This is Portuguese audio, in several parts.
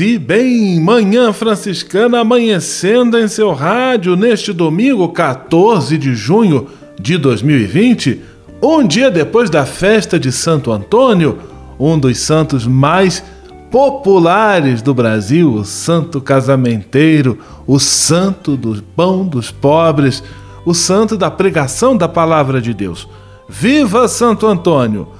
E bem, Manhã Franciscana amanhecendo em seu rádio neste domingo 14 de junho de 2020, um dia depois da festa de Santo Antônio, um dos santos mais populares do Brasil, o santo casamenteiro, o santo do pão dos pobres, o santo da pregação da palavra de Deus. Viva Santo Antônio!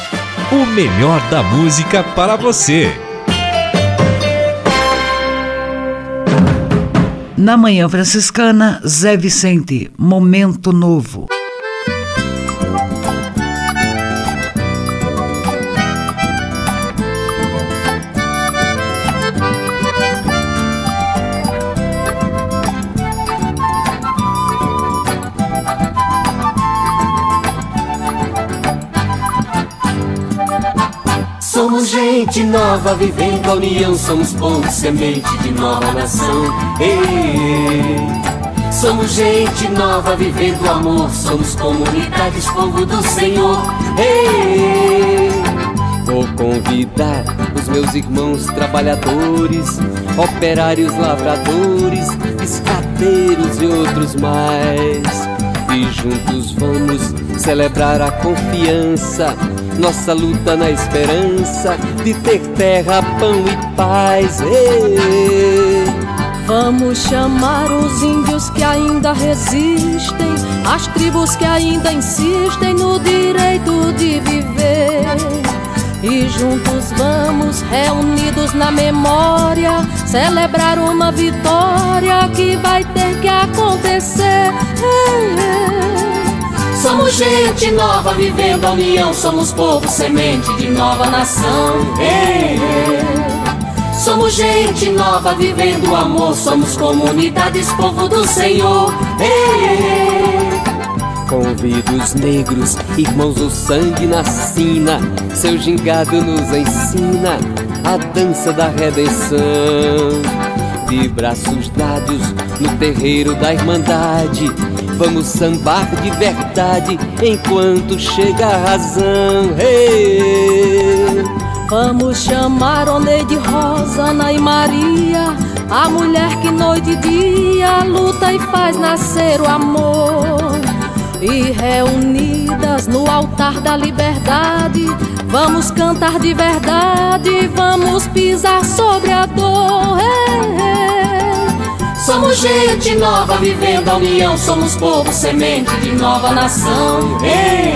o melhor da música para você. Na Manhã Franciscana, Zé Vicente, Momento Novo. Gente nova vivendo a união, somos povo semente de nova nação. Ei, somos gente nova vivendo o amor, somos comunidades, povo do Senhor. Ei, vou convidar os meus irmãos trabalhadores, operários, lavradores, escateiros e outros mais. E juntos vamos celebrar a confiança nossa luta na esperança de ter terra, pão e paz. Ei. Vamos chamar os índios que ainda resistem, as tribos que ainda insistem no direito de viver. E juntos vamos, reunidos na memória, celebrar uma vitória que vai ter que acontecer. Ei, ei. Somos gente nova vivendo a união, somos povo semente de nova nação. Ei, ei. Somos gente nova vivendo o amor, somos comunidades, povo do Senhor. Ei, Convido os negros, irmãos do sangue na sina, seu gingado nos ensina a dança da redenção. De braços dados no terreiro da Irmandade Vamos sambar de verdade enquanto chega a razão. Hey! Vamos chamar Oneide Rosa, Ana e Maria, a mulher que noite e dia luta e faz nascer o amor. E reunidas no altar da liberdade, vamos cantar de verdade, vamos pisar sobre a dor. Hey, hey. Somos gente nova vivendo a união, somos povo semente de nova nação. Ei,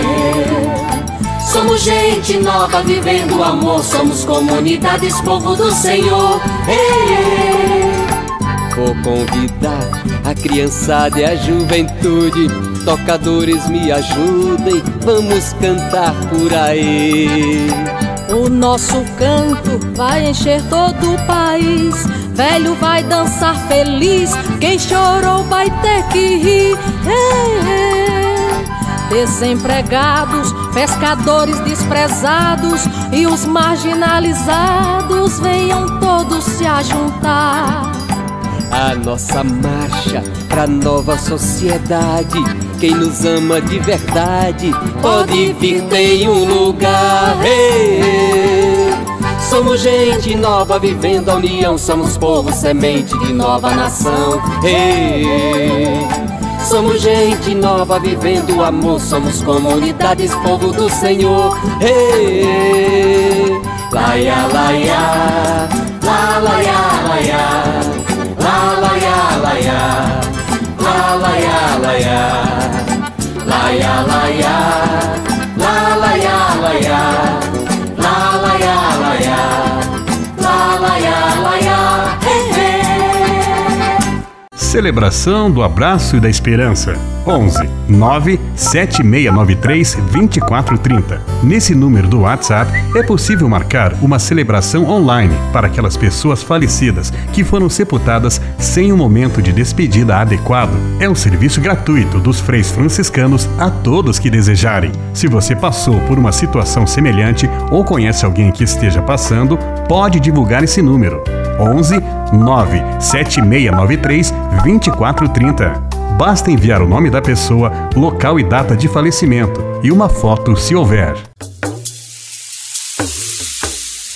somos gente nova vivendo o amor, somos comunidades, povo do Senhor. Ei, vou convidar a criançada e a juventude. Tocadores me ajudem, vamos cantar por aí. O nosso canto vai encher todo o país. Velho vai dançar feliz, quem chorou vai ter que rir. Ei, ei. Desempregados, pescadores desprezados e os marginalizados venham todos se ajuntar. A nossa marcha pra nova sociedade. Quem nos ama de verdade pode vir, tem um lugar. Hey, hey. Somos gente nova vivendo a união, somos povo semente de nova nação. Hey, Somos gente nova vivendo o amor, somos comunidades, povo do Senhor. Hey, laia, laia, la, laia, laia, la, laia, laia, la, laia, laia, laia, laia, la, laia, laia, Celebração do Abraço e da Esperança. 11 9 7693 2430. Nesse número do WhatsApp é possível marcar uma celebração online para aquelas pessoas falecidas que foram sepultadas sem um momento de despedida adequado. É um serviço gratuito dos freis franciscanos a todos que desejarem. Se você passou por uma situação semelhante ou conhece alguém que esteja passando, pode divulgar esse número. 11 9 7693 2430. Basta enviar o nome da pessoa, local e data de falecimento e uma foto se houver.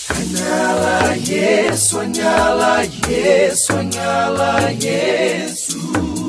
Sonhá-la, yes, sonhá-la, yes, sonhá-la, yes.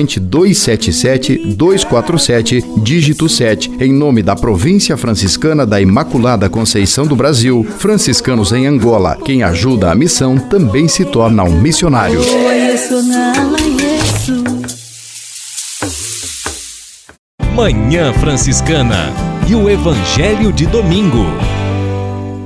277-247, dígito 7, em nome da Província Franciscana da Imaculada Conceição do Brasil, franciscanos em Angola. Quem ajuda a missão também se torna um missionário. Manhã Franciscana e o Evangelho de Domingo.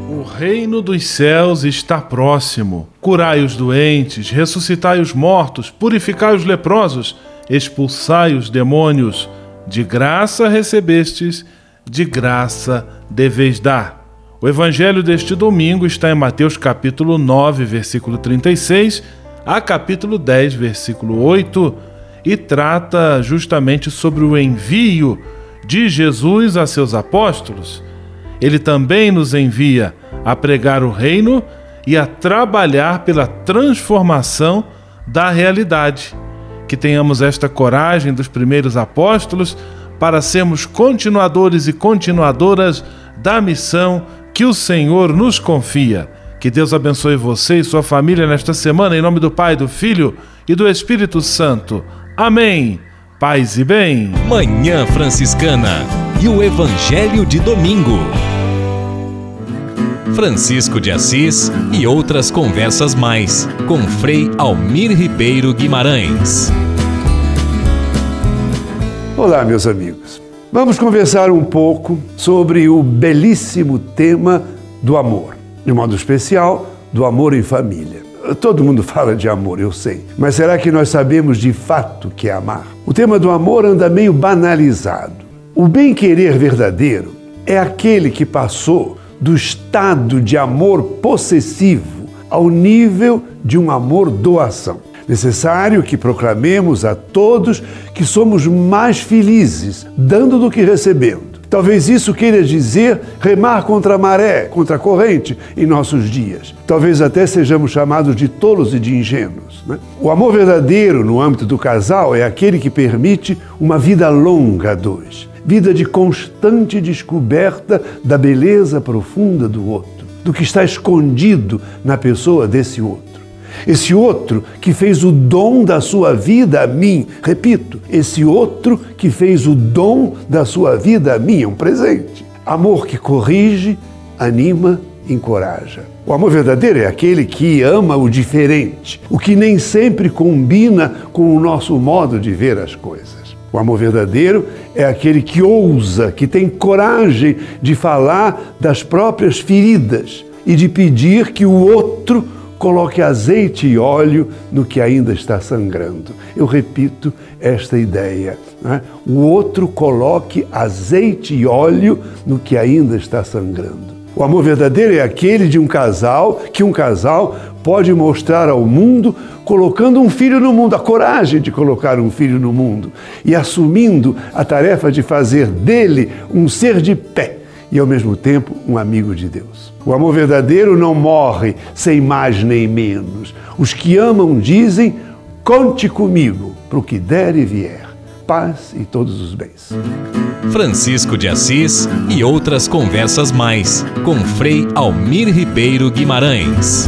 O reino dos céus está próximo. Curai os doentes, ressuscitai os mortos, purificai os leprosos expulsai os demônios, de graça recebestes, de graça deveis dar. O evangelho deste domingo está em Mateus capítulo 9, versículo 36 a capítulo 10, versículo 8, e trata justamente sobre o envio de Jesus a seus apóstolos. Ele também nos envia a pregar o reino e a trabalhar pela transformação da realidade que tenhamos esta coragem dos primeiros apóstolos para sermos continuadores e continuadoras da missão que o Senhor nos confia. Que Deus abençoe você e sua família nesta semana, em nome do Pai, do Filho e do Espírito Santo. Amém. Paz e bem. Manhã Franciscana e o Evangelho de Domingo. Francisco de Assis e outras conversas mais com Frei Almir Ribeiro Guimarães. Olá, meus amigos. Vamos conversar um pouco sobre o belíssimo tema do amor, de modo especial, do amor em família. Todo mundo fala de amor, eu sei, mas será que nós sabemos de fato que é amar? O tema do amor anda meio banalizado. O bem-querer verdadeiro é aquele que passou do estado de amor possessivo ao nível de um amor doação. Necessário que proclamemos a todos que somos mais felizes dando do que recebendo. Talvez isso queira dizer remar contra a maré, contra a corrente em nossos dias. Talvez até sejamos chamados de tolos e de ingênuos. Né? O amor verdadeiro no âmbito do casal é aquele que permite uma vida longa a dois vida de constante descoberta da beleza profunda do outro, do que está escondido na pessoa desse outro. Esse outro que fez o dom da sua vida a mim, repito, esse outro que fez o dom da sua vida a mim, é um presente. Amor que corrige, anima, encoraja. O amor verdadeiro é aquele que ama o diferente, o que nem sempre combina com o nosso modo de ver as coisas. O amor verdadeiro é aquele que ousa, que tem coragem de falar das próprias feridas e de pedir que o outro coloque azeite e óleo no que ainda está sangrando. Eu repito esta ideia. Né? O outro coloque azeite e óleo no que ainda está sangrando. O amor verdadeiro é aquele de um casal que um casal pode mostrar ao mundo colocando um filho no mundo, a coragem de colocar um filho no mundo e assumindo a tarefa de fazer dele um ser de pé e ao mesmo tempo um amigo de Deus. O amor verdadeiro não morre sem mais nem menos. Os que amam dizem: conte comigo para o que der e vier. Paz e todos os bens. Francisco de Assis e outras conversas mais com Frei Almir Ribeiro Guimarães.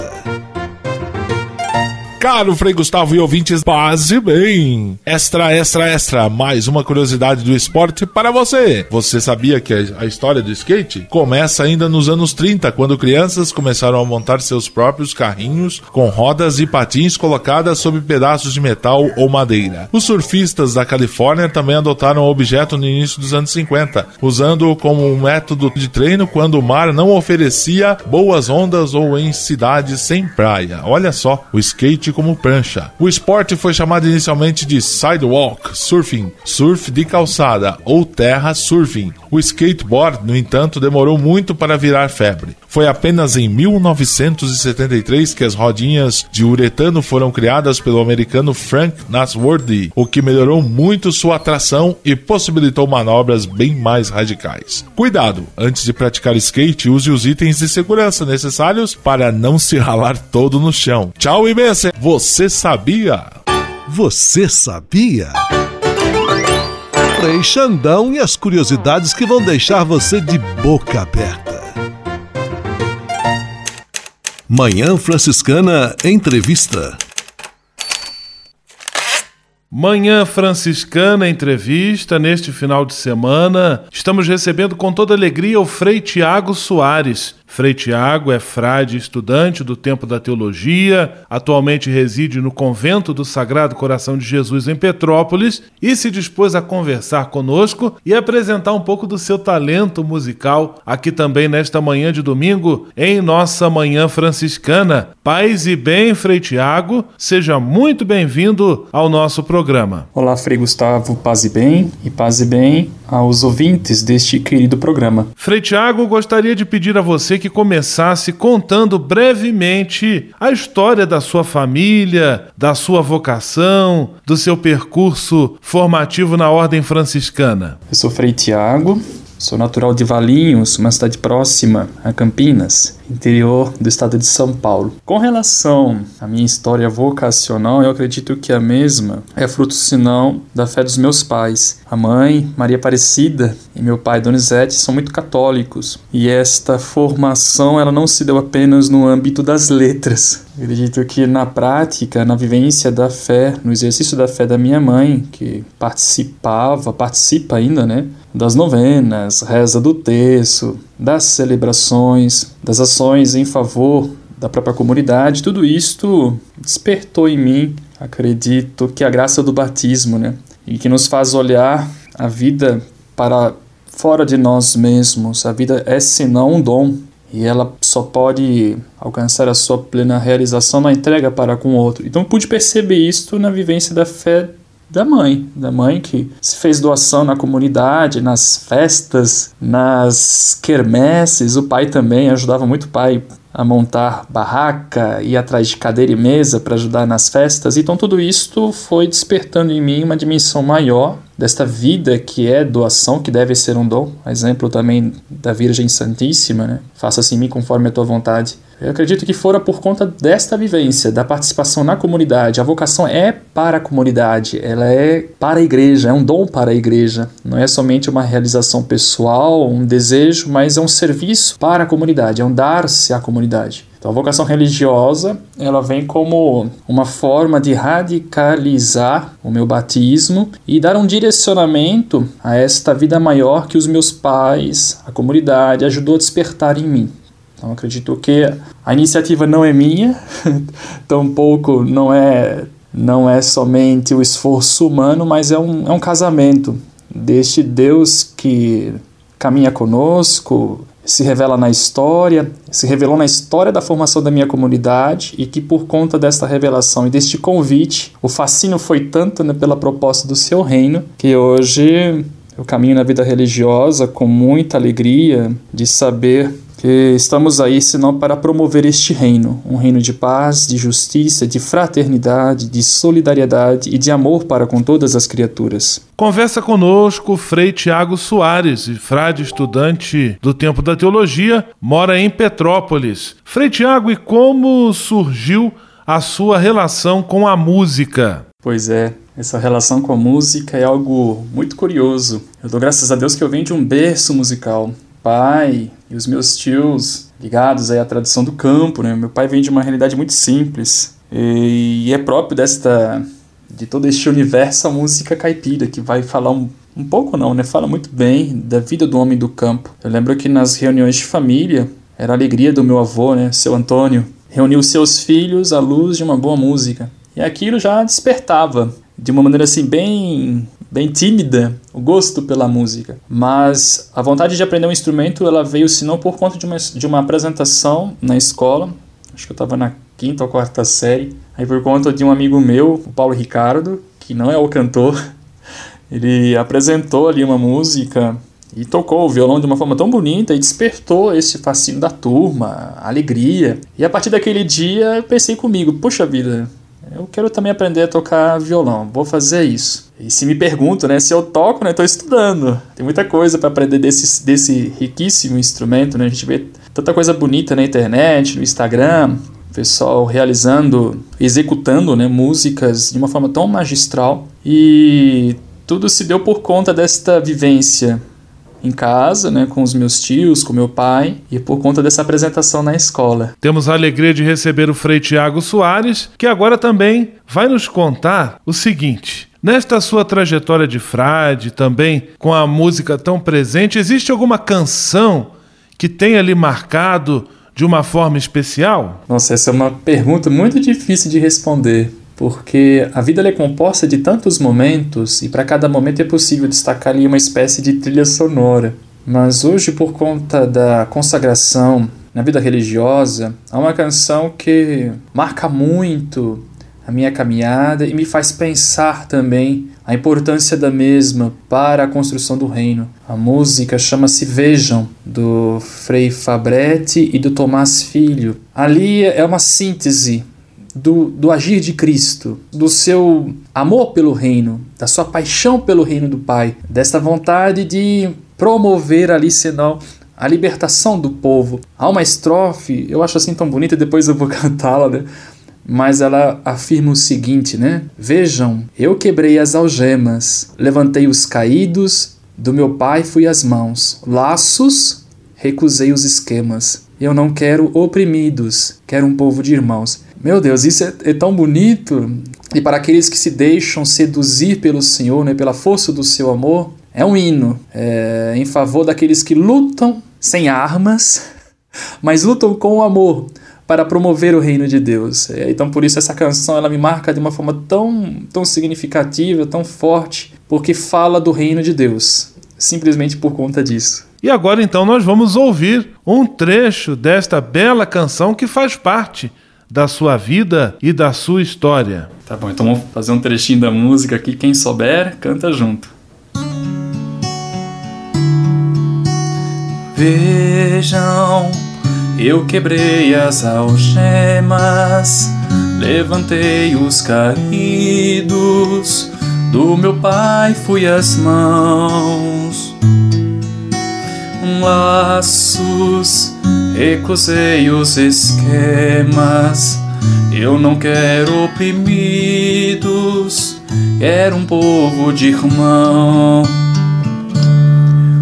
Caro Frei Gustavo e ouvintes, paz e bem! Extra, extra, extra, mais uma curiosidade do esporte para você. Você sabia que a história do skate começa ainda nos anos 30, quando crianças começaram a montar seus próprios carrinhos com rodas e patins colocadas sobre pedaços de metal ou madeira. Os surfistas da Califórnia também adotaram o objeto no início dos anos 50, usando-o como um método de treino quando o mar não oferecia boas ondas ou em cidades sem praia. Olha só, o skate como prancha. O esporte foi chamado inicialmente de sidewalk surfing, surf de calçada ou terra surfing. O skateboard, no entanto, demorou muito para virar febre. Foi apenas em 1973 que as rodinhas de uretano foram criadas pelo americano Frank Nasworthy, o que melhorou muito sua atração e possibilitou manobras bem mais radicais. Cuidado, antes de praticar skate, use os itens de segurança necessários para não se ralar todo no chão. Tchau e benção! Você sabia? Você sabia? Frei Xandão e as curiosidades que vão deixar você de boca aberta. Manhã Franciscana Entrevista. Manhã Franciscana Entrevista, neste final de semana, estamos recebendo com toda alegria o Frei Tiago Soares, Frei Tiago é frade estudante do Tempo da Teologia, atualmente reside no convento do Sagrado Coração de Jesus em Petrópolis e se dispôs a conversar conosco e apresentar um pouco do seu talento musical aqui também nesta manhã de domingo em nossa Manhã Franciscana. Paz e bem, Frei Tiago, seja muito bem-vindo ao nosso programa. Olá, Frei Gustavo, paz e bem e paz e bem aos ouvintes deste querido programa. Frei Tiago, gostaria de pedir a você que começasse contando brevemente a história da sua família, da sua vocação, do seu percurso formativo na Ordem Franciscana. Eu sou Frei Tiago, sou natural de Valinhos, uma cidade próxima a Campinas interior do estado de São Paulo. Com relação à minha história vocacional, eu acredito que a mesma é fruto, senão, da fé dos meus pais. A mãe, Maria Aparecida, e meu pai, Donizete, são muito católicos. E esta formação ela não se deu apenas no âmbito das letras. Acredito que na prática, na vivência da fé, no exercício da fé da minha mãe, que participava, participa ainda, né? Das novenas, reza do terço, das celebrações, das ações em favor da própria comunidade, tudo isto despertou em mim, acredito que a graça do batismo, né? E que nos faz olhar a vida para fora de nós mesmos. A vida é senão um dom e ela só pode alcançar a sua plena realização na entrega para com o outro. Então pude perceber isto na vivência da fé da mãe, da mãe que se fez doação na comunidade, nas festas, nas quermesses. O pai também ajudava muito o pai a montar barraca, ir atrás de cadeira e mesa para ajudar nas festas. Então tudo isto foi despertando em mim uma dimensão maior desta vida que é doação, que deve ser um dom. Exemplo também da Virgem Santíssima, né? Faça-se em mim conforme a tua vontade. Eu acredito que fora por conta desta vivência, da participação na comunidade. A vocação é para a comunidade, ela é para a igreja, é um dom para a igreja. Não é somente uma realização pessoal, um desejo, mas é um serviço para a comunidade, é um dar-se à comunidade. Então, a vocação religiosa, ela vem como uma forma de radicalizar o meu batismo e dar um direcionamento a esta vida maior que os meus pais, a comunidade, ajudou a despertar em mim. Então, acredito que a iniciativa não é minha, tampouco não é não é somente o esforço humano, mas é um, é um casamento deste Deus que caminha conosco, se revela na história, se revelou na história da formação da minha comunidade e que por conta desta revelação e deste convite, o fascínio foi tanto né, pela proposta do seu reino que hoje eu caminho na vida religiosa com muita alegria de saber que estamos aí senão para promover este reino, um reino de paz, de justiça, de fraternidade, de solidariedade e de amor para com todas as criaturas. Conversa conosco Frei Tiago Soares, frade estudante do Tempo da Teologia, mora em Petrópolis. Frei Tiago, e como surgiu a sua relação com a música? Pois é, essa relação com a música é algo muito curioso. Eu dou graças a Deus que eu venho de um berço musical pai e os meus tios ligados aí à tradição do campo, né? Meu pai vem de uma realidade muito simples e é próprio desta de todo este universo a música caipira que vai falar um, um pouco não, né? Fala muito bem da vida do homem do campo. Eu lembro que nas reuniões de família era a alegria do meu avô, né, seu Antônio, reunir os seus filhos à luz de uma boa música. E aquilo já despertava de uma maneira assim bem bem tímida o gosto pela música, mas a vontade de aprender um instrumento ela veio se não por conta de uma, de uma apresentação na escola, acho que eu estava na quinta ou quarta série, aí por conta de um amigo meu, o Paulo Ricardo, que não é o cantor, ele apresentou ali uma música e tocou o violão de uma forma tão bonita e despertou esse fascínio da turma, alegria. E a partir daquele dia eu pensei comigo, puxa vida, eu quero também aprender a tocar violão, vou fazer isso. E se me pergunto, né, se eu toco, né, estou estudando. Tem muita coisa para aprender desse, desse riquíssimo instrumento, né? A gente vê tanta coisa bonita na internet, no Instagram, pessoal realizando, executando, né, músicas de uma forma tão magistral. E tudo se deu por conta desta vivência em casa, né, com os meus tios, com meu pai, e por conta dessa apresentação na escola. Temos a alegria de receber o Frei Tiago Soares, que agora também vai nos contar o seguinte. Nesta sua trajetória de frade, também com a música tão presente, existe alguma canção que tenha lhe marcado de uma forma especial? Nossa, essa é uma pergunta muito difícil de responder, porque a vida é composta de tantos momentos e para cada momento é possível destacar ali uma espécie de trilha sonora. Mas hoje, por conta da consagração na vida religiosa, há uma canção que marca muito a minha caminhada e me faz pensar também a importância da mesma para a construção do reino. A música chama-se Vejam, do Frei Fabretti e do Tomás Filho. Ali é uma síntese do, do agir de Cristo, do seu amor pelo reino, da sua paixão pelo reino do Pai, desta vontade de promover ali, senão a libertação do povo. Há uma estrofe, eu acho assim tão bonita, depois eu vou cantá-la, né? Mas ela afirma o seguinte, né? Vejam, eu quebrei as algemas, levantei os caídos, do meu pai fui as mãos, laços, recusei os esquemas. Eu não quero oprimidos, quero um povo de irmãos. Meu Deus, isso é, é, tão bonito. E para aqueles que se deixam seduzir pelo Senhor, né, pela força do seu amor, é um hino é, em favor daqueles que lutam sem armas, mas lutam com amor para promover o reino de Deus. É, então, por isso, essa canção ela me marca de uma forma tão, tão significativa, tão forte, porque fala do reino de Deus, simplesmente por conta disso. E agora, então, nós vamos ouvir um trecho desta bela canção que faz parte da sua vida e da sua história. Tá bom, então vamos fazer um trechinho da música aqui. Quem souber, canta junto. Vejam, eu quebrei as algemas, levantei os caídos, do meu pai fui as mãos, laços recusei os esquemas. Eu não quero oprimidos, quero um povo de irmão.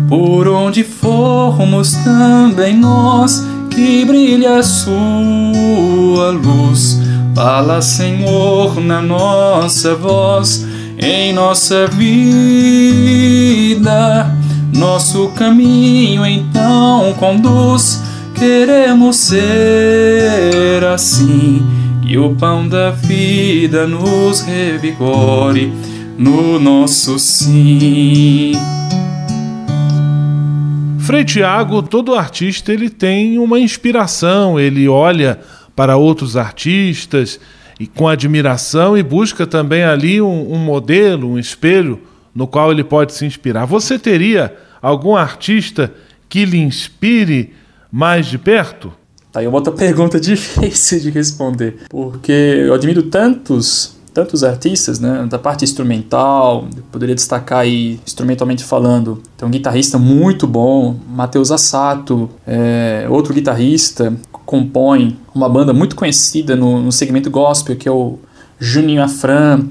Por onde formos também nós, que brilha a sua luz. Fala, Senhor, na nossa voz, em nossa vida. Nosso caminho então conduz. Queremos ser assim, que o pão da vida nos revigore no nosso sim. Frei Tiago, todo artista ele tem uma inspiração, ele olha para outros artistas e com admiração e busca também ali um, um modelo, um espelho no qual ele pode se inspirar. Você teria algum artista que lhe inspire mais de perto? Tá aí uma outra pergunta difícil de responder, porque eu admiro tantos tantos artistas, né, da parte instrumental, poderia destacar aí, instrumentalmente falando, tem um guitarrista muito bom, Matheus Assato, é, outro guitarrista, compõe uma banda muito conhecida no, no segmento gospel, que é o Juninho Afran,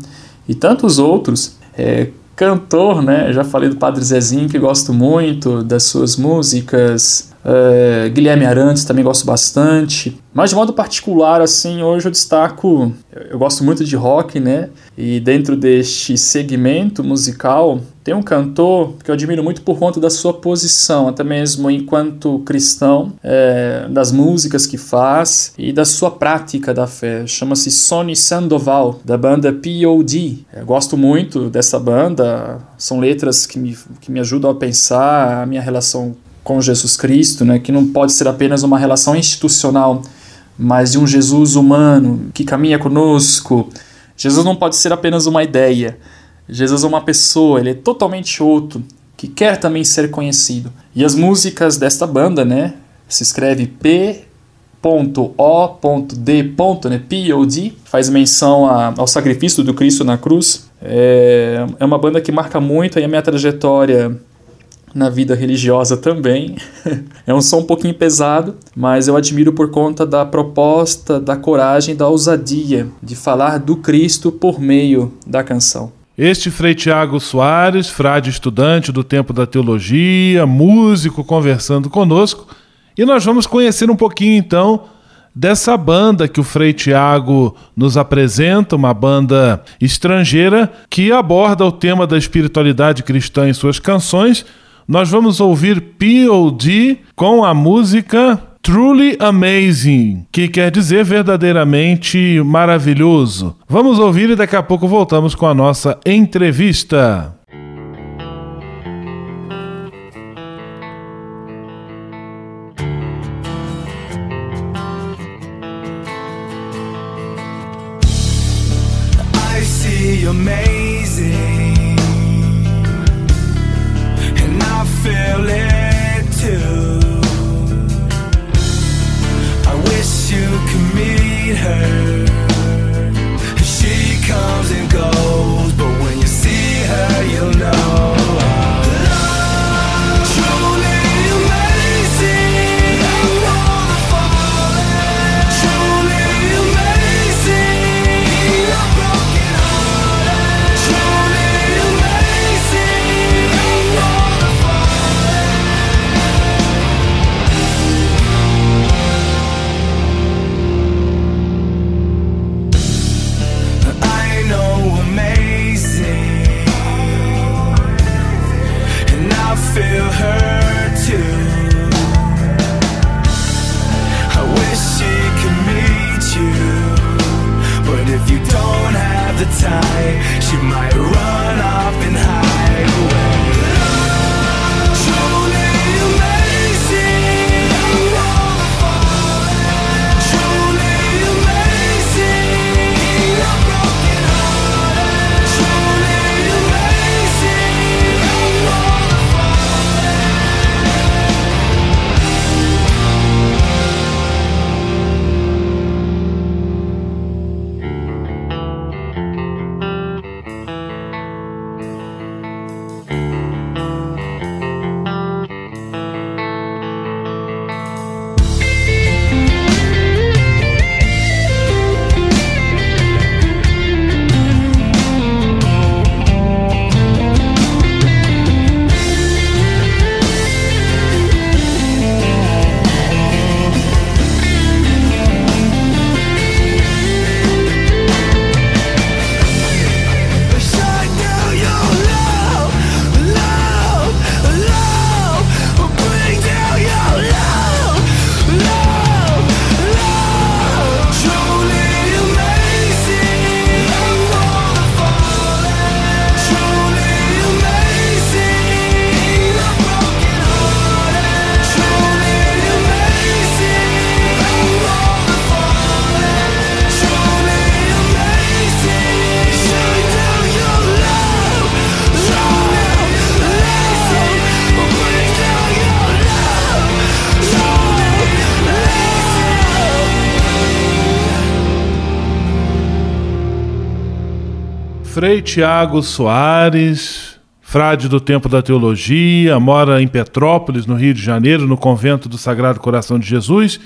e tantos outros, é, cantor, né, já falei do Padre Zezinho, que gosto muito das suas músicas, Uh, Guilherme Arantes também gosto bastante. Mas de modo particular, assim, hoje eu destaco. Eu gosto muito de rock, né? E dentro deste segmento musical, tem um cantor que eu admiro muito por conta da sua posição, até mesmo enquanto cristão, é, das músicas que faz e da sua prática da fé. Chama-se Sonny Sandoval, da banda POD. Eu gosto muito dessa banda, são letras que me, que me ajudam a pensar a minha relação com Jesus Cristo, né, que não pode ser apenas uma relação institucional, mas de um Jesus humano que caminha conosco. Jesus não pode ser apenas uma ideia. Jesus é uma pessoa, ele é totalmente outro, que quer também ser conhecido. E as músicas desta banda, né, se escreve P. Né, P.O.D. faz menção a, ao sacrifício do Cristo na cruz. É, é uma banda que marca muito a minha trajetória na vida religiosa também. é um som um pouquinho pesado, mas eu admiro por conta da proposta, da coragem, da ousadia de falar do Cristo por meio da canção. Este Frei Tiago Soares, frade estudante do Tempo da Teologia, músico, conversando conosco, e nós vamos conhecer um pouquinho então dessa banda que o Frei Tiago nos apresenta, uma banda estrangeira que aborda o tema da espiritualidade cristã em suas canções nós vamos ouvir POD com a música Truly Amazing, que quer dizer verdadeiramente maravilhoso. Vamos ouvir e daqui a pouco voltamos com a nossa entrevista. Frei Tiago Soares, frade do Tempo da Teologia, mora em Petrópolis, no Rio de Janeiro, no convento do Sagrado Coração de Jesus,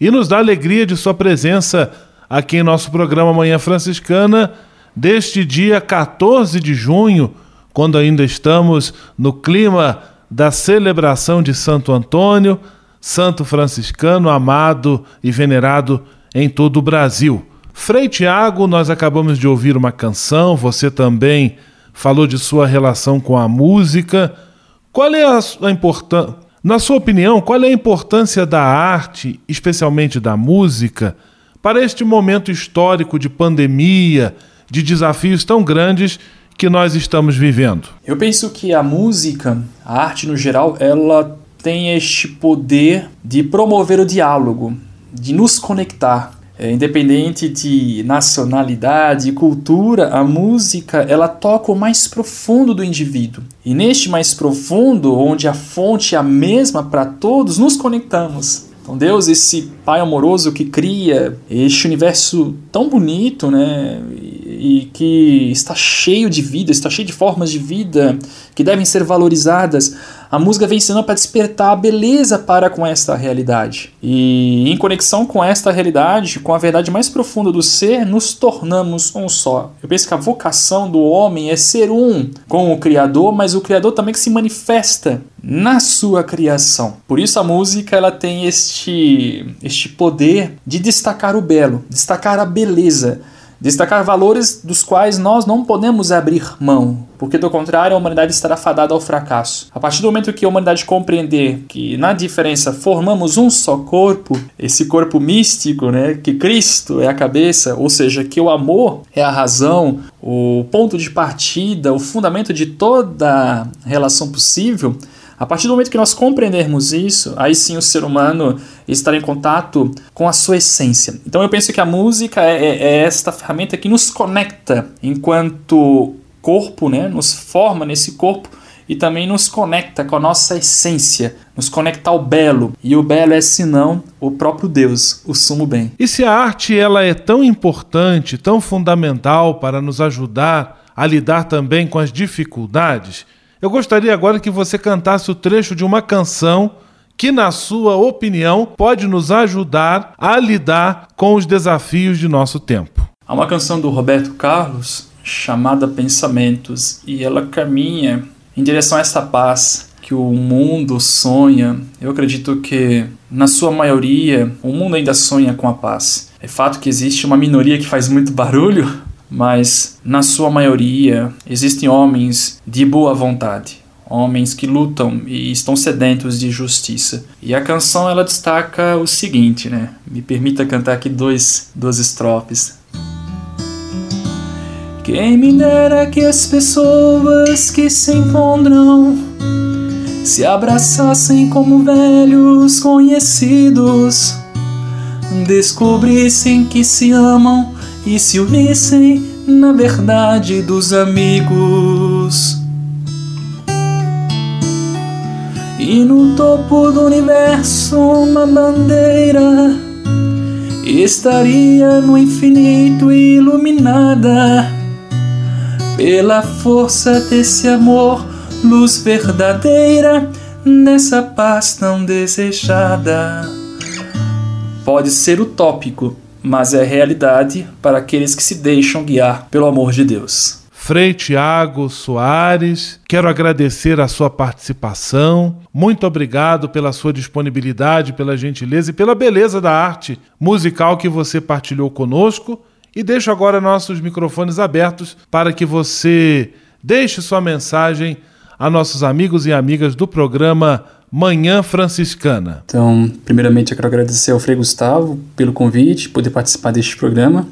e nos dá alegria de sua presença aqui em nosso programa Manhã Franciscana, deste dia 14 de junho, quando ainda estamos no clima da celebração de Santo Antônio, santo franciscano amado e venerado em todo o Brasil. Frei Tiago, nós acabamos de ouvir uma canção, você também falou de sua relação com a música. Qual é a, a importância, na sua opinião, qual é a importância da arte, especialmente da música, para este momento histórico de pandemia, de desafios tão grandes que nós estamos vivendo? Eu penso que a música, a arte no geral, ela tem este poder de promover o diálogo, de nos conectar. É, independente de nacionalidade, cultura, a música ela toca o mais profundo do indivíduo. E neste mais profundo, onde a fonte é a mesma para todos, nos conectamos. Então Deus, esse Pai amoroso que cria este universo tão bonito, né, e que está cheio de vida, está cheio de formas de vida que devem ser valorizadas, a música vem ensinando para despertar a beleza para com esta realidade. E em conexão com esta realidade, com a verdade mais profunda do ser, nos tornamos um só. Eu penso que a vocação do homem é ser um com o Criador, mas o Criador também que se manifesta na sua criação. Por isso a música ela tem este, este poder de destacar o belo, destacar a beleza Destacar valores dos quais nós não podemos abrir mão, porque do contrário a humanidade estará fadada ao fracasso. A partir do momento que a humanidade compreender que na diferença formamos um só corpo, esse corpo místico, né, que Cristo é a cabeça, ou seja, que o amor é a razão, o ponto de partida, o fundamento de toda relação possível, a partir do momento que nós compreendermos isso, aí sim o ser humano estará em contato com a sua essência. Então eu penso que a música é, é, é esta ferramenta que nos conecta enquanto corpo, né? nos forma nesse corpo e também nos conecta com a nossa essência, nos conecta ao belo. E o belo é, senão, o próprio Deus, o sumo bem. E se a arte ela é tão importante, tão fundamental para nos ajudar a lidar também com as dificuldades, eu gostaria agora que você cantasse o trecho de uma canção que, na sua opinião, pode nos ajudar a lidar com os desafios de nosso tempo. Há uma canção do Roberto Carlos chamada Pensamentos e ela caminha em direção a esta paz que o mundo sonha. Eu acredito que, na sua maioria, o mundo ainda sonha com a paz. É fato que existe uma minoria que faz muito barulho, mas na sua maioria existem homens de boa vontade, homens que lutam e estão sedentos de justiça. E a canção ela destaca o seguinte, né? Me permita cantar aqui dois, duas estrofes. Quem me dera que as pessoas que se encontram se abraçassem como velhos conhecidos, descobrissem que se amam e se unissem na verdade dos amigos. E no topo do universo uma bandeira estaria no infinito iluminada pela força desse amor, luz verdadeira nessa paz tão desejada. Pode ser utópico, mas é realidade para aqueles que se deixam guiar pelo amor de Deus. Frei Tiago Soares, quero agradecer a sua participação. Muito obrigado pela sua disponibilidade, pela gentileza e pela beleza da arte musical que você partilhou conosco. E deixo agora nossos microfones abertos para que você deixe sua mensagem a nossos amigos e amigas do programa Manhã Franciscana. Então, primeiramente eu quero agradecer ao Frei Gustavo pelo convite, poder participar deste programa.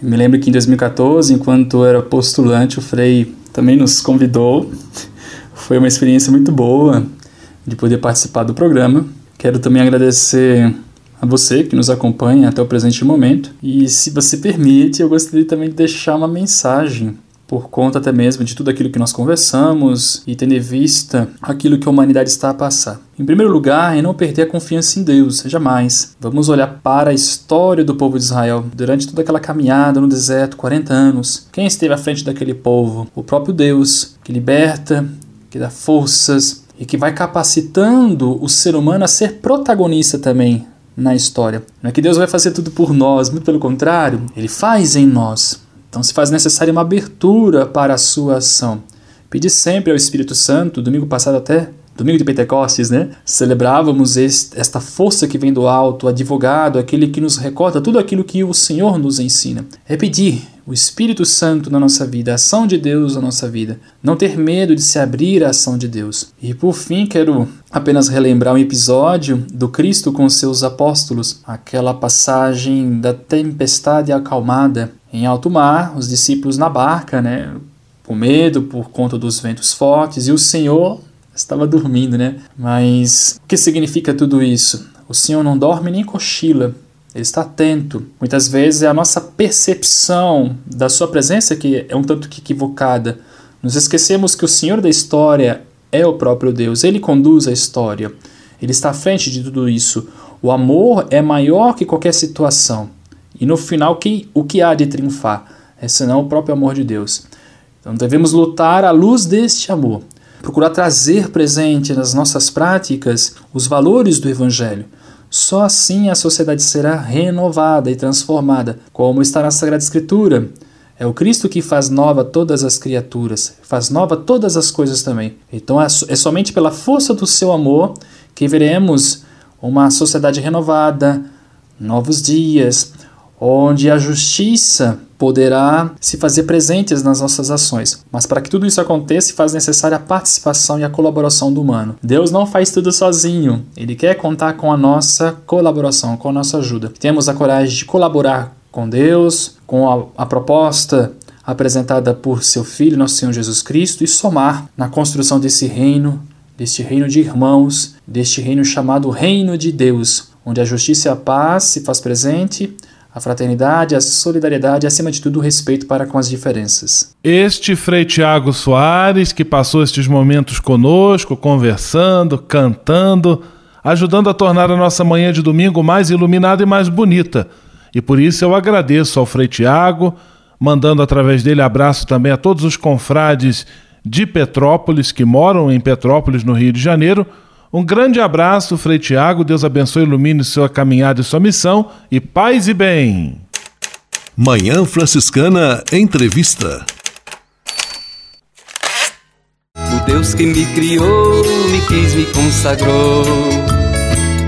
me lembro que em 2014, enquanto eu era postulante, o Frei também nos convidou. Foi uma experiência muito boa de poder participar do programa. Quero também agradecer a você que nos acompanha até o presente momento. E se você permite, eu gostaria também de deixar uma mensagem por conta até mesmo de tudo aquilo que nós conversamos e tendo em vista aquilo que a humanidade está a passar. Em primeiro lugar, é não perder a confiança em Deus, jamais. Vamos olhar para a história do povo de Israel durante toda aquela caminhada no deserto, 40 anos. Quem esteve à frente daquele povo? O próprio Deus, que liberta, que dá forças e que vai capacitando o ser humano a ser protagonista também na história. Não é que Deus vai fazer tudo por nós, muito pelo contrário, ele faz em nós. Então se faz necessária uma abertura para a sua ação. Pedi sempre ao Espírito Santo, domingo passado até, domingo de Pentecostes, né? Celebrávamos esta força que vem do alto, advogado, aquele que nos recorda tudo aquilo que o Senhor nos ensina. É pedir o Espírito Santo na nossa vida, a ação de Deus na nossa vida. Não ter medo de se abrir à ação de Deus. E por fim, quero apenas relembrar um episódio do Cristo com seus apóstolos, aquela passagem da tempestade acalmada em alto mar, os discípulos na barca, né? Com medo por conta dos ventos fortes, e o Senhor estava dormindo, né? Mas o que significa tudo isso? O Senhor não dorme nem cochila, ele está atento. Muitas vezes é a nossa percepção da sua presença que é um tanto que equivocada. Nos esquecemos que o Senhor da história é o próprio Deus, ele conduz a história. Ele está à frente de tudo isso. O amor é maior que qualquer situação. E no final, que, o que há de triunfar? É senão o próprio amor de Deus. Então devemos lutar à luz deste amor. Procurar trazer presente nas nossas práticas os valores do Evangelho. Só assim a sociedade será renovada e transformada, como está na Sagrada Escritura. É o Cristo que faz nova todas as criaturas, faz nova todas as coisas também. Então é, é somente pela força do seu amor que veremos uma sociedade renovada, novos dias, onde a justiça poderá se fazer presentes nas nossas ações. Mas para que tudo isso aconteça, faz necessária a participação e a colaboração do humano. Deus não faz tudo sozinho, ele quer contar com a nossa colaboração, com a nossa ajuda. Temos a coragem de colaborar com Deus, com a, a proposta apresentada por seu Filho, nosso Senhor Jesus Cristo, e somar na construção desse reino, deste reino de irmãos, deste reino chamado Reino de Deus, onde a justiça e a paz se faz presente, a fraternidade, a solidariedade e, acima de tudo, o respeito para com as diferenças. Este Frei Tiago Soares, que passou estes momentos conosco, conversando, cantando, ajudando a tornar a nossa manhã de domingo mais iluminada e mais bonita. E por isso eu agradeço ao Frei Tiago, mandando através dele abraço também a todos os confrades de Petrópolis que moram em Petrópolis, no Rio de Janeiro um grande abraço, Frei Tiago. Deus abençoe e ilumine sua caminhada e sua missão. E paz e bem. Manhã Franciscana Entrevista. O Deus que me criou, me quis, me consagrou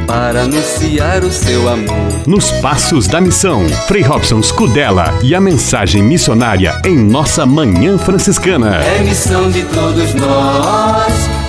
para anunciar o seu amor. Nos Passos da Missão, Frei Robson Scudella e a mensagem missionária em nossa Manhã Franciscana. É missão de todos nós,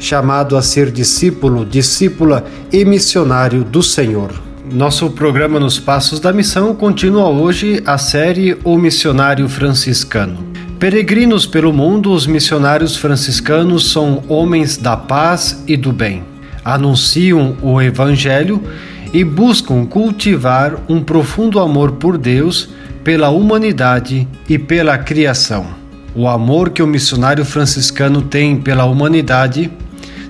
chamado a ser discípulo, discípula e missionário do Senhor. Nosso programa Nos Passos da Missão continua hoje a série O Missionário Franciscano. Peregrinos pelo mundo, os missionários franciscanos são homens da paz e do bem. Anunciam o Evangelho e buscam cultivar um profundo amor por Deus, pela humanidade e pela criação. O amor que o missionário franciscano tem pela humanidade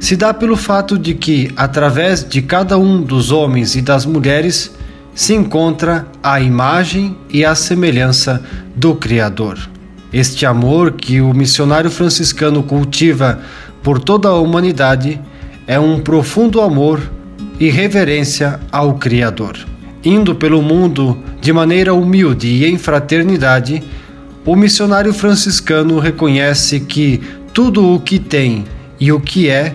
se dá pelo fato de que, através de cada um dos homens e das mulheres, se encontra a imagem e a semelhança do Criador. Este amor que o missionário franciscano cultiva por toda a humanidade é um profundo amor e reverência ao Criador. Indo pelo mundo de maneira humilde e em fraternidade, o missionário franciscano reconhece que tudo o que tem e o que é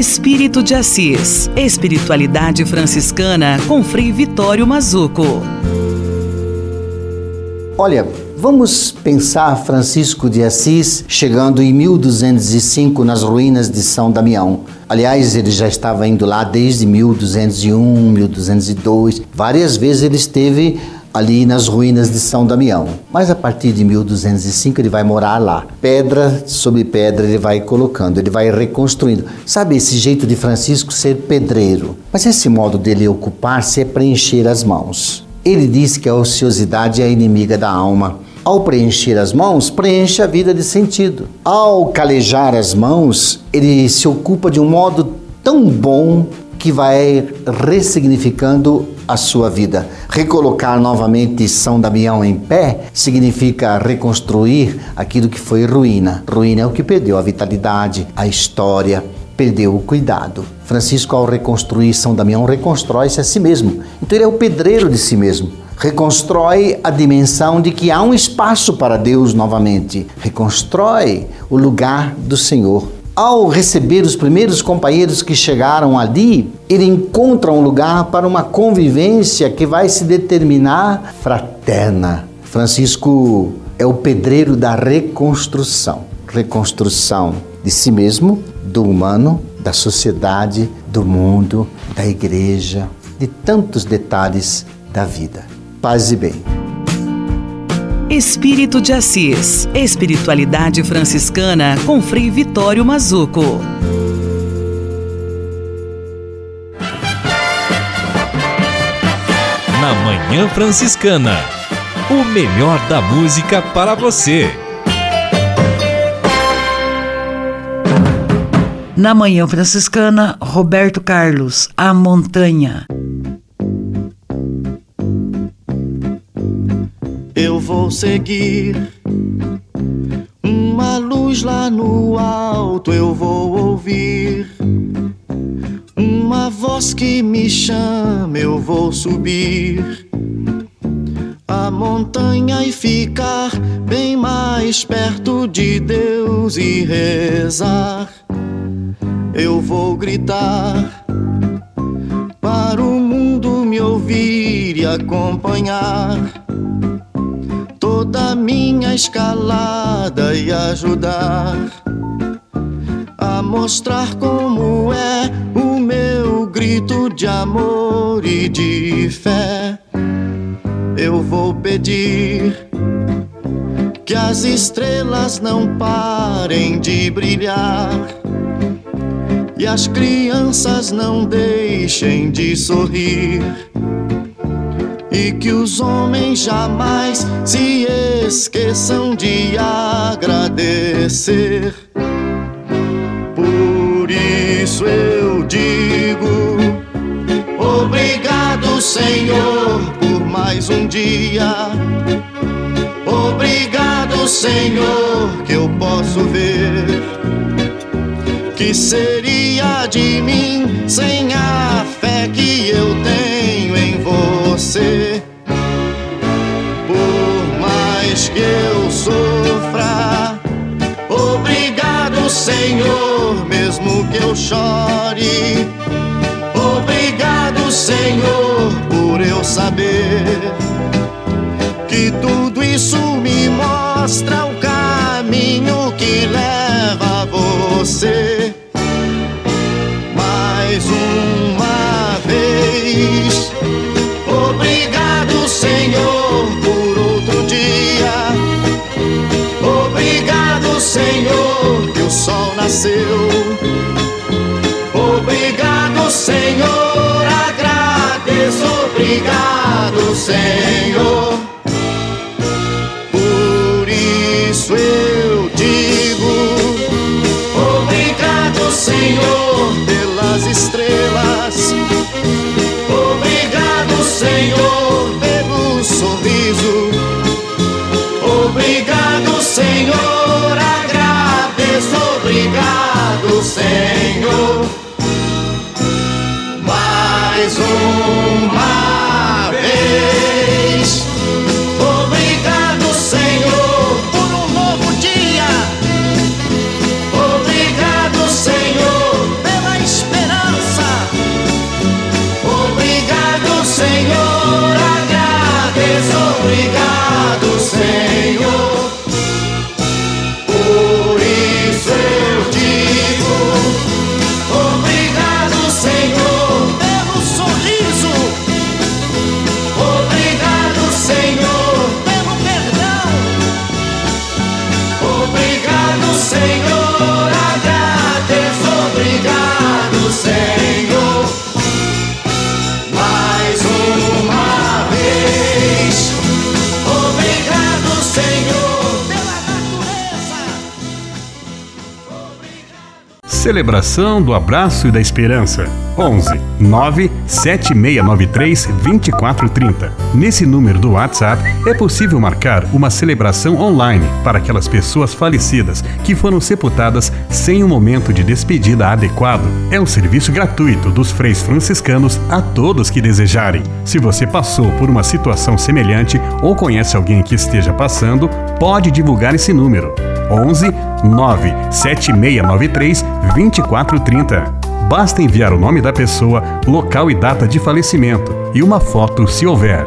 Espírito de Assis, Espiritualidade Franciscana com Frei Vitório Mazuco. Olha, vamos pensar Francisco de Assis chegando em 1205 nas ruínas de São Damião. Aliás, ele já estava indo lá desde 1201, 1202. Várias vezes ele esteve ali nas ruínas de São Damião. Mas a partir de 1205 ele vai morar lá. Pedra sobre pedra ele vai colocando, ele vai reconstruindo. Sabe esse jeito de Francisco ser pedreiro? Mas esse modo dele ocupar-se é preencher as mãos. Ele diz que a ociosidade é a inimiga da alma. Ao preencher as mãos, preenche a vida de sentido. Ao calejar as mãos, ele se ocupa de um modo tão bom que vai ressignificando a sua vida. Recolocar novamente São Damião em pé significa reconstruir aquilo que foi ruína. Ruína é o que perdeu a vitalidade, a história, perdeu o cuidado. Francisco, ao reconstruir São Damião, reconstrói-se a si mesmo. Então, ele é o pedreiro de si mesmo. Reconstrói a dimensão de que há um espaço para Deus novamente. Reconstrói o lugar do Senhor ao receber os primeiros companheiros que chegaram ali, ele encontra um lugar para uma convivência que vai se determinar fraterna. Francisco é o pedreiro da reconstrução reconstrução de si mesmo, do humano, da sociedade, do mundo, da igreja, de tantos detalhes da vida. Paz e bem. Espírito de Assis, Espiritualidade Franciscana com Frei Vitório Mazuco. Na Manhã Franciscana, o melhor da música para você. Na Manhã Franciscana, Roberto Carlos, A Montanha. Eu vou seguir. Uma luz lá no alto eu vou ouvir. Uma voz que me chama, eu vou subir. A montanha e ficar bem mais perto de Deus e rezar. Eu vou gritar para o mundo me ouvir e acompanhar toda minha escalada e ajudar a mostrar como é o meu grito de amor e de fé. Eu vou pedir que as estrelas não parem de brilhar e as crianças não deixem de sorrir e que os homens jamais se esqueçam de agradecer. Por isso eu digo: Obrigado, Senhor, por mais um dia. Obrigado, Senhor, que eu posso ver. Que seria de mim sem a fé que eu tenho em você? Por mais que eu sofra, obrigado, Senhor, mesmo que eu chore. Obrigado, Senhor, por eu saber que tudo isso me mostra o caminho que leva a você. Nasceu. Obrigado, Senhor, agradeço, obrigado, Senhor. Celebração do abraço e da esperança. 11 9 7693 2430. Nesse número do WhatsApp é possível marcar uma celebração online para aquelas pessoas falecidas que foram sepultadas sem um momento de despedida adequado. É um serviço gratuito dos freis franciscanos a todos que desejarem. Se você passou por uma situação semelhante ou conhece alguém que esteja passando, pode divulgar esse número. 11 9 7693 2430. Basta enviar o nome da pessoa, local e data de falecimento e uma foto se houver.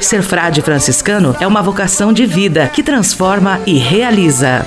Ser frade franciscano é uma vocação de vida que transforma e realiza.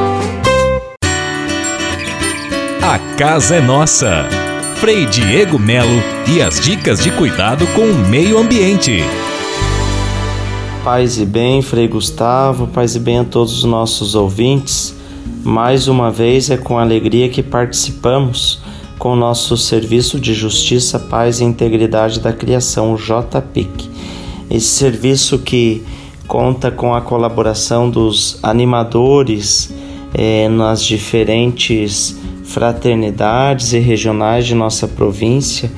A casa é nossa. Frei Diego Melo e as dicas de cuidado com o meio ambiente. Paz e bem, Frei Gustavo, paz e bem a todos os nossos ouvintes. Mais uma vez é com alegria que participamos com o nosso Serviço de Justiça, Paz e Integridade da Criação, o JPIC. Esse serviço que conta com a colaboração dos animadores eh, nas diferentes fraternidades e regionais de nossa província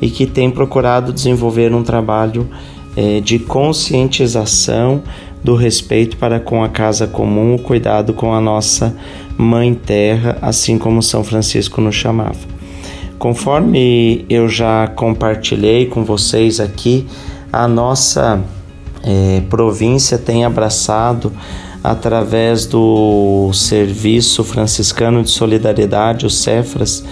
e que tem procurado desenvolver um trabalho eh, de conscientização do respeito para com a casa comum, o cuidado com a nossa mãe terra, assim como São Francisco nos chamava. Conforme eu já compartilhei com vocês aqui, a nossa eh, província tem abraçado através do Serviço Franciscano de Solidariedade, o Cefras,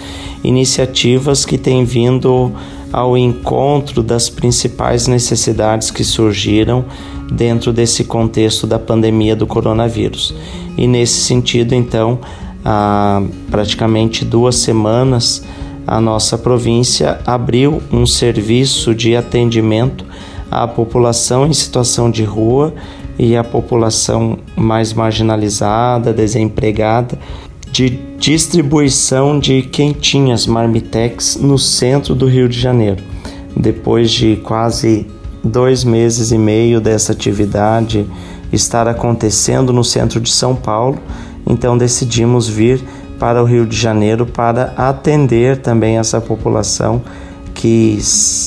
iniciativas que têm vindo ao encontro das principais necessidades que surgiram dentro desse contexto da pandemia do coronavírus. E nesse sentido, então, há praticamente duas semanas, a nossa província abriu um serviço de atendimento à população em situação de rua e à população mais marginalizada, desempregada, de distribuição de quentinhas marmitex no centro do Rio de Janeiro. Depois de quase dois meses e meio dessa atividade estar acontecendo no centro de São Paulo, então decidimos vir para o Rio de Janeiro para atender também essa população que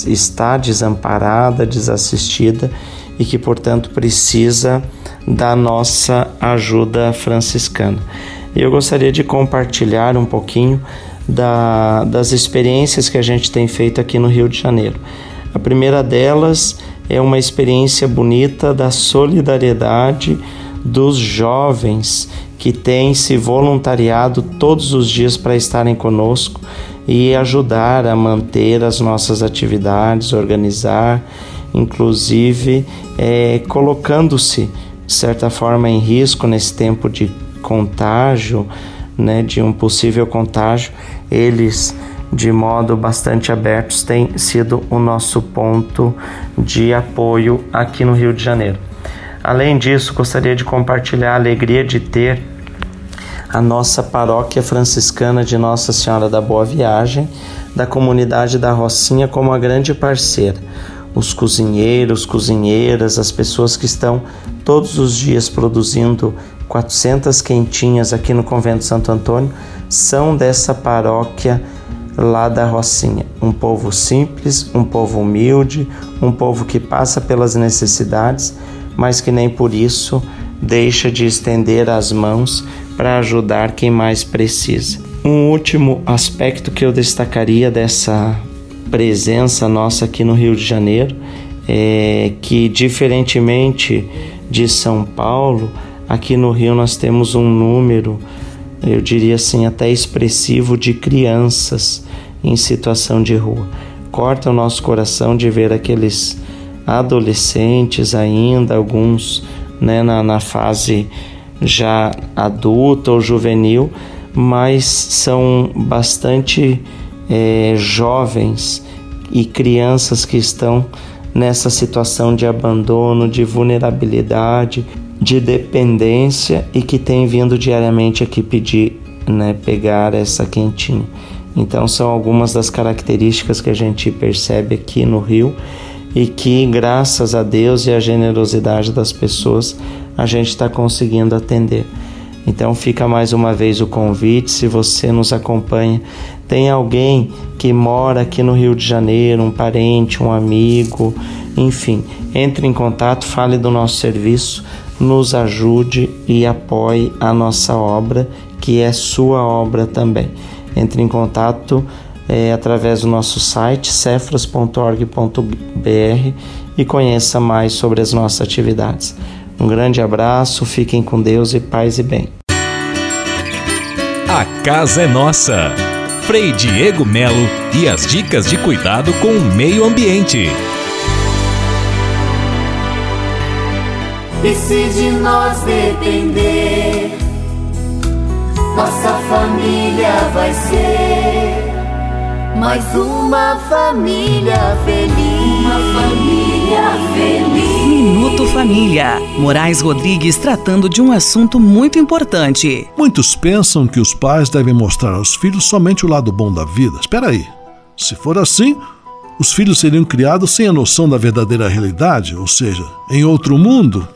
está desamparada, desassistida e que, portanto, precisa da nossa ajuda franciscana. Eu gostaria de compartilhar um pouquinho da, das experiências que a gente tem feito aqui no Rio de Janeiro. A primeira delas é uma experiência bonita da solidariedade dos jovens que têm se voluntariado todos os dias para estarem conosco e ajudar a manter as nossas atividades, organizar, inclusive é, colocando-se de certa forma em risco nesse tempo de contágio, né, de um possível contágio, eles de modo bastante abertos têm sido o nosso ponto de apoio aqui no Rio de Janeiro. Além disso, gostaria de compartilhar a alegria de ter a nossa paróquia franciscana de Nossa Senhora da Boa Viagem, da comunidade da Rocinha, como a grande parceira. Os cozinheiros, cozinheiras, as pessoas que estão todos os dias produzindo 400 quentinhas aqui no Convento Santo Antônio, são dessa paróquia lá da Rocinha. Um povo simples, um povo humilde, um povo que passa pelas necessidades, mas que nem por isso deixa de estender as mãos para ajudar quem mais precisa. Um último aspecto que eu destacaria dessa presença nossa aqui no Rio de Janeiro é que, diferentemente de São Paulo, aqui no Rio nós temos um número, eu diria assim, até expressivo de crianças em situação de rua. Corta o nosso coração de ver aqueles adolescentes ainda, alguns né, na, na fase já adulta ou juvenil, mas são bastante é, jovens e crianças que estão nessa situação de abandono, de vulnerabilidade, de dependência e que têm vindo diariamente aqui pedir, né, pegar essa quentinha. Então são algumas das características que a gente percebe aqui no Rio e que, graças a Deus e à generosidade das pessoas, a gente está conseguindo atender. Então fica mais uma vez o convite, se você nos acompanha, tem alguém que mora aqui no Rio de Janeiro, um parente, um amigo, enfim, entre em contato, fale do nosso serviço, nos ajude e apoie a nossa obra, que é sua obra também. Entre em contato é, através do nosso site cefras.org.br e conheça mais sobre as nossas atividades. Um grande abraço, fiquem com Deus e paz e bem. A casa é nossa. Frei Diego Melo e as dicas de cuidado com o meio ambiente. E se de nós depender, nossa família vai ser mais uma família feliz. Uma família. Minuto Família. Moraes Rodrigues tratando de um assunto muito importante. Muitos pensam que os pais devem mostrar aos filhos somente o lado bom da vida. Espera aí. Se for assim, os filhos seriam criados sem a noção da verdadeira realidade, ou seja, em outro mundo.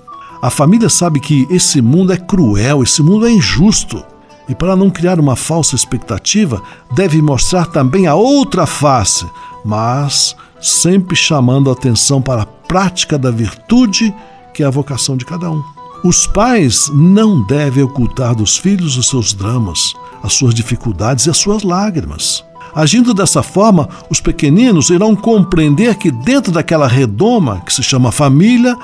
A família sabe que esse mundo é cruel, esse mundo é injusto e para não criar uma falsa expectativa, deve mostrar também a outra face, mas sempre chamando a atenção para a prática da virtude, que é a vocação de cada um. Os pais não devem ocultar dos filhos os seus dramas, as suas dificuldades e as suas lágrimas. Agindo dessa forma, os pequeninos irão compreender que dentro daquela redoma que se chama família,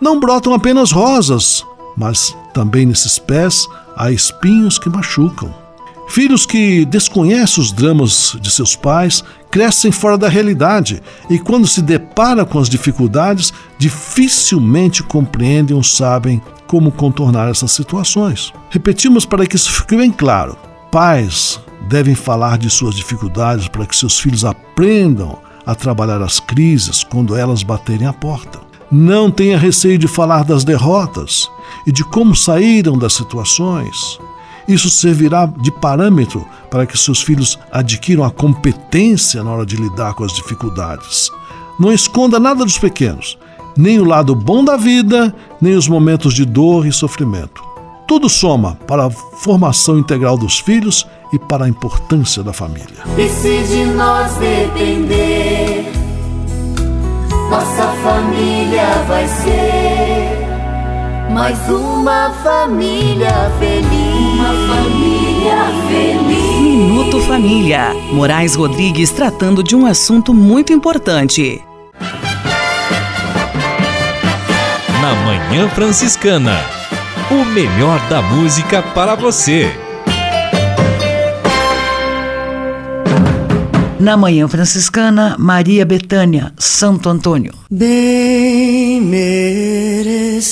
não brotam apenas rosas, mas também nesses pés há espinhos que machucam. Filhos que desconhecem os dramas de seus pais crescem fora da realidade e, quando se deparam com as dificuldades, dificilmente compreendem ou sabem como contornar essas situações. Repetimos para que isso fique bem claro: pais devem falar de suas dificuldades para que seus filhos aprendam a trabalhar as crises quando elas baterem a porta. Não tenha receio de falar das derrotas e de como saíram das situações. Isso servirá de parâmetro para que seus filhos adquiram a competência na hora de lidar com as dificuldades. Não esconda nada dos pequenos, nem o lado bom da vida, nem os momentos de dor e sofrimento. Tudo soma para a formação integral dos filhos e para a importância da família. E se de nós depender, nossa família vai ser mais uma família feliz. Minuto Família. Moraes Rodrigues tratando de um assunto muito importante. Na Manhã Franciscana. O melhor da música para você. Na Manhã Franciscana, Maria Betânia, Santo Antônio. Bem merecestes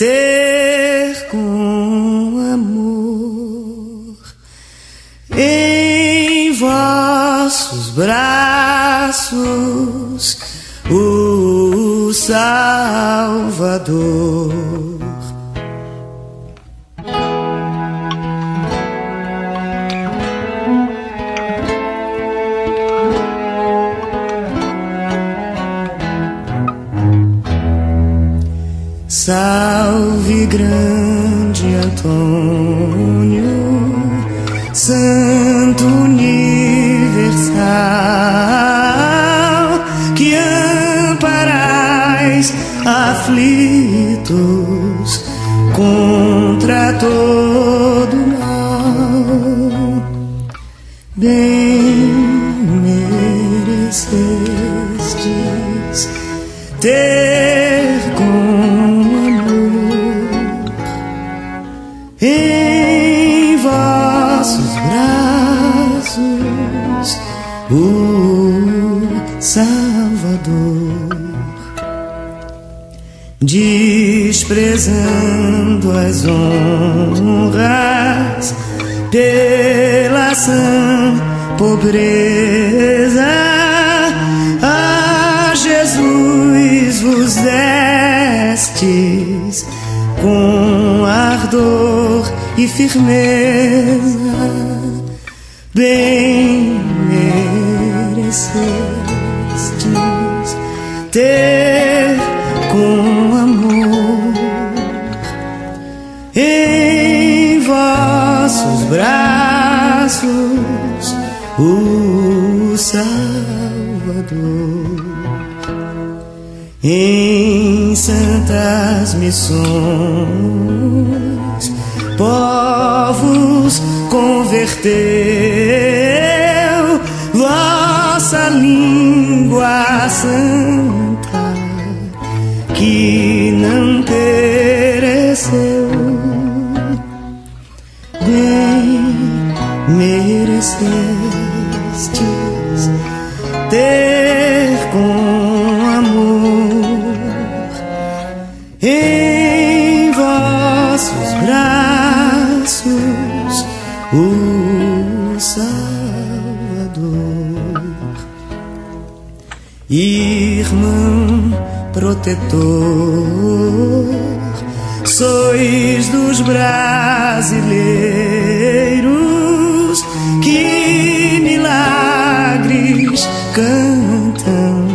ter com amor em vossos braços o Salvador. Salve grande Antônio, Santo Universal, que amparais aflitos contra todo mal. Bem merecestes ter desprezando as honras pela sã pobreza. A Jesus vos destes com ardor e firmeza, bem merecestes ter braços o Salvador. Em santas missões, povos converteu vossa língua santa merecestes ter com amor em vossos braços o Salvador, irmão protetor, sois dos brasileiros cantam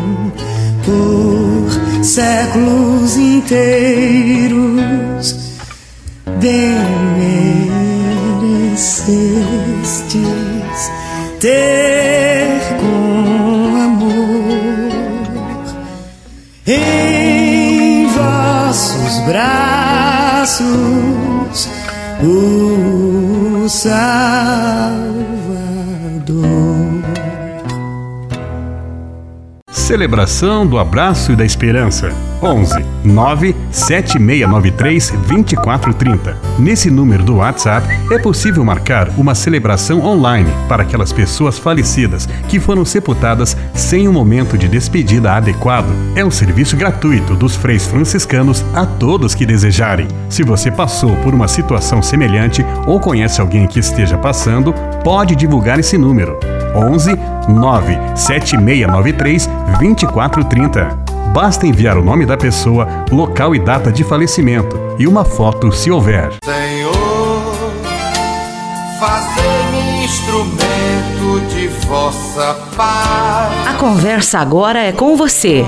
por séculos inteiros. Celebração do Abraço e da Esperança. 11 9 7693 2430. Nesse número do WhatsApp é possível marcar uma celebração online para aquelas pessoas falecidas que foram sepultadas sem um momento de despedida adequado. É um serviço gratuito dos freis franciscanos a todos que desejarem. Se você passou por uma situação semelhante ou conhece alguém que esteja passando, pode divulgar esse número. 11 9 7693 2430. Basta enviar o nome da pessoa, local e data de falecimento e uma foto se houver. Senhor, fazer-me instrumento de vossa paz. A conversa agora é com você,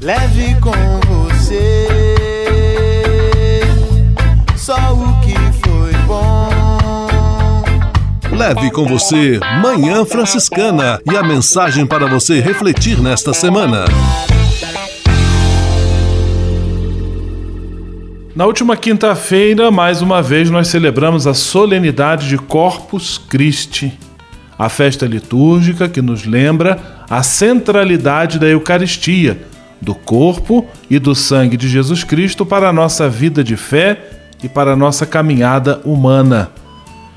Leve com você só o que foi bom. Leve com você Manhã Franciscana e a mensagem para você refletir nesta semana. Na última quinta-feira, mais uma vez, nós celebramos a solenidade de Corpus Christi, a festa litúrgica que nos lembra a centralidade da Eucaristia, do corpo e do sangue de Jesus Cristo para a nossa vida de fé e para a nossa caminhada humana.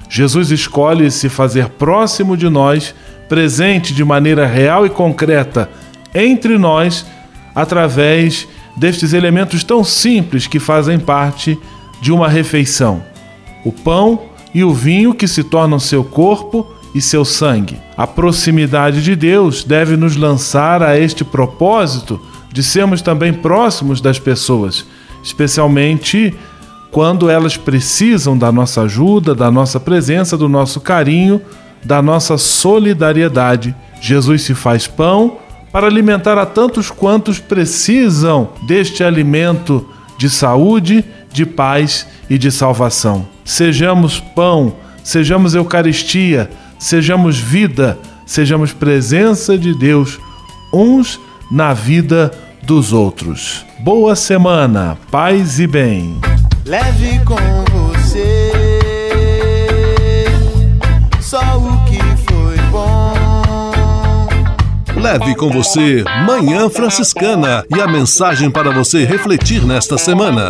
Jesus escolhe se fazer próximo de nós, presente de maneira real e concreta entre nós, através destes elementos tão simples que fazem parte de uma refeição: o pão e o vinho que se tornam seu corpo e seu sangue. A proximidade de Deus deve nos lançar a este propósito de sermos também próximos das pessoas, especialmente quando elas precisam da nossa ajuda, da nossa presença, do nosso carinho, da nossa solidariedade. Jesus se faz pão para alimentar a tantos quantos precisam deste alimento de saúde, de paz e de salvação. Sejamos pão, sejamos Eucaristia, sejamos vida, sejamos presença de Deus uns na vida dos outros. Boa semana, paz e bem. Leve com você só o que foi bom. Leve com você Manhã Franciscana e a mensagem para você refletir nesta semana.